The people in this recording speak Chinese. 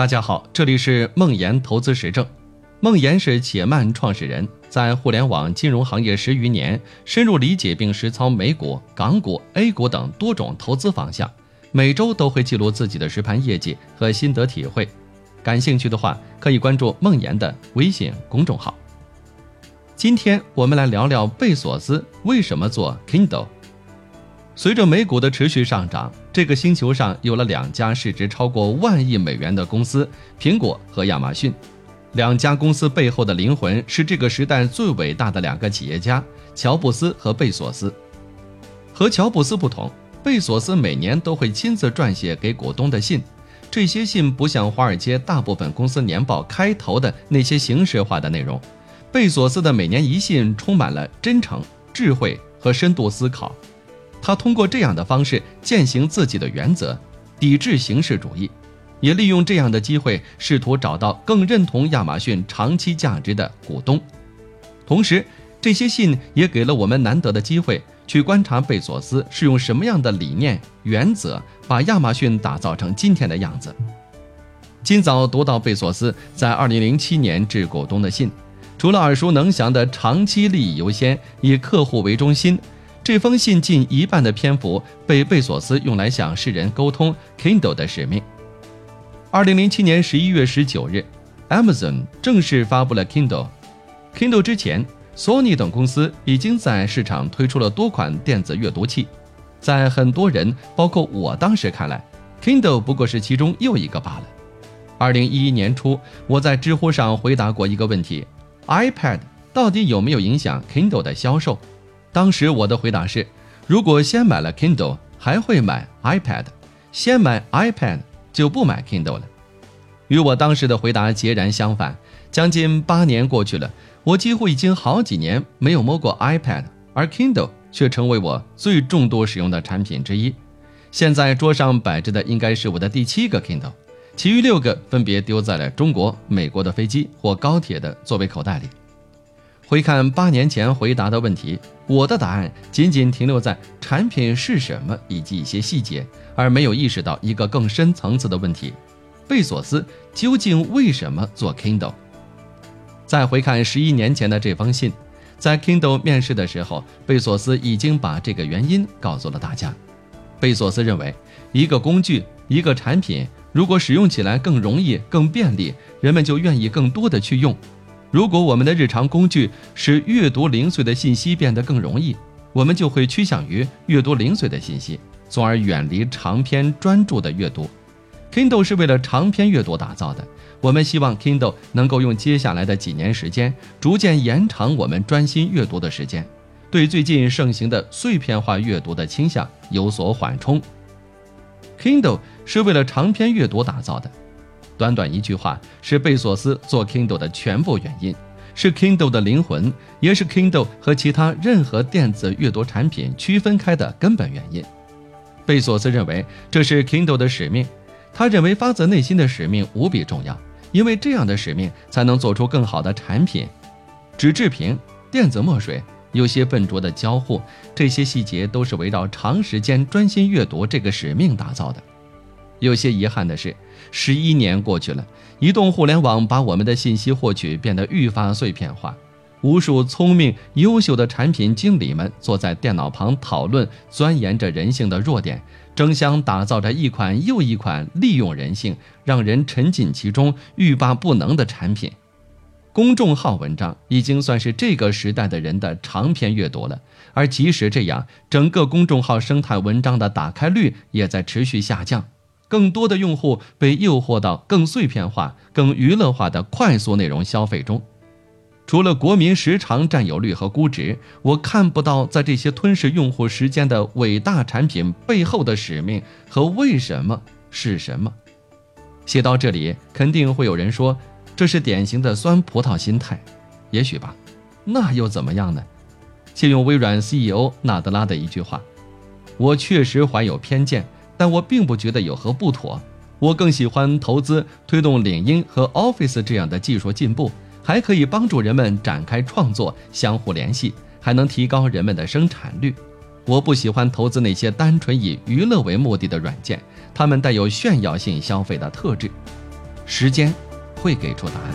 大家好，这里是梦岩投资实证。梦岩是且慢创始人，在互联网金融行业十余年，深入理解并实操美股、港股、A 股等多种投资方向，每周都会记录自己的实盘业绩和心得体会。感兴趣的话，可以关注梦岩的微信公众号。今天我们来聊聊贝索斯为什么做 Kindle。随着美股的持续上涨，这个星球上有了两家市值超过万亿美元的公司——苹果和亚马逊。两家公司背后的灵魂是这个时代最伟大的两个企业家——乔布斯和贝索斯。和乔布斯不同，贝索斯每年都会亲自撰写给股东的信。这些信不像华尔街大部分公司年报开头的那些形式化的内容，贝索斯的每年一信充满了真诚、智慧和深度思考。他通过这样的方式践行自己的原则，抵制形式主义，也利用这样的机会试图找到更认同亚马逊长期价值的股东。同时，这些信也给了我们难得的机会去观察贝索斯是用什么样的理念、原则把亚马逊打造成今天的样子。今早读到贝索斯在2007年致股东的信，除了耳熟能详的长期利益优先、以客户为中心。这封信近一半的篇幅被贝索斯用来向世人沟通 Kindle 的使命。二零零七年十一月十九日，Amazon 正式发布了 Kindle。Kindle 之前，Sony 等公司已经在市场推出了多款电子阅读器。在很多人，包括我当时看来，Kindle 不过是其中又一个罢了。二零一一年初，我在知乎上回答过一个问题：iPad 到底有没有影响 Kindle 的销售？当时我的回答是：如果先买了 Kindle，还会买 iPad；先买 iPad 就不买 Kindle 了。与我当时的回答截然相反。将近八年过去了，我几乎已经好几年没有摸过 iPad，而 Kindle 却成为我最重度使用的产品之一。现在桌上摆着的应该是我的第七个 Kindle，其余六个分别丢在了中国、美国的飞机或高铁的座位口袋里。回看八年前回答的问题，我的答案仅仅停留在产品是什么以及一些细节，而没有意识到一个更深层次的问题：贝索斯究竟为什么做 Kindle？再回看十一年前的这封信，在 Kindle 面试的时候，贝索斯已经把这个原因告诉了大家。贝索斯认为，一个工具、一个产品，如果使用起来更容易、更便利，人们就愿意更多的去用。如果我们的日常工具使阅读零碎的信息变得更容易，我们就会趋向于阅读零碎的信息，从而远离长篇专注的阅读。Kindle 是为了长篇阅读打造的，我们希望 Kindle 能够用接下来的几年时间，逐渐延长我们专心阅读的时间，对最近盛行的碎片化阅读的倾向有所缓冲。Kindle 是为了长篇阅读打造的。短短一句话是贝索斯做 Kindle 的全部原因，是 Kindle 的灵魂，也是 Kindle 和其他任何电子阅读产品区分开的根本原因。贝索斯认为这是 Kindle 的使命，他认为发自内心的使命无比重要，因为这样的使命才能做出更好的产品。纸质屏、电子墨水、有些笨拙的交互，这些细节都是围绕长时间专心阅读这个使命打造的。有些遗憾的是，十一年过去了，移动互联网把我们的信息获取变得愈发碎片化。无数聪明优秀的产品经理们坐在电脑旁讨论，钻研着人性的弱点，争相打造着一款又一款利用人性、让人沉浸其中、欲罢不能的产品。公众号文章已经算是这个时代的人的长篇阅读了，而即使这样，整个公众号生态文章的打开率也在持续下降。更多的用户被诱惑到更碎片化、更娱乐化的快速内容消费中。除了国民时长占有率和估值，我看不到在这些吞噬用户时间的伟大产品背后的使命和为什么是什么。写到这里，肯定会有人说这是典型的酸葡萄心态。也许吧，那又怎么样呢？借用微软 CEO 纳德拉的一句话：“我确实怀有偏见。”但我并不觉得有何不妥，我更喜欢投资推动领英和 Office 这样的技术进步，还可以帮助人们展开创作、相互联系，还能提高人们的生产率。我不喜欢投资那些单纯以娱乐为目的的软件，它们带有炫耀性消费的特质。时间会给出答案。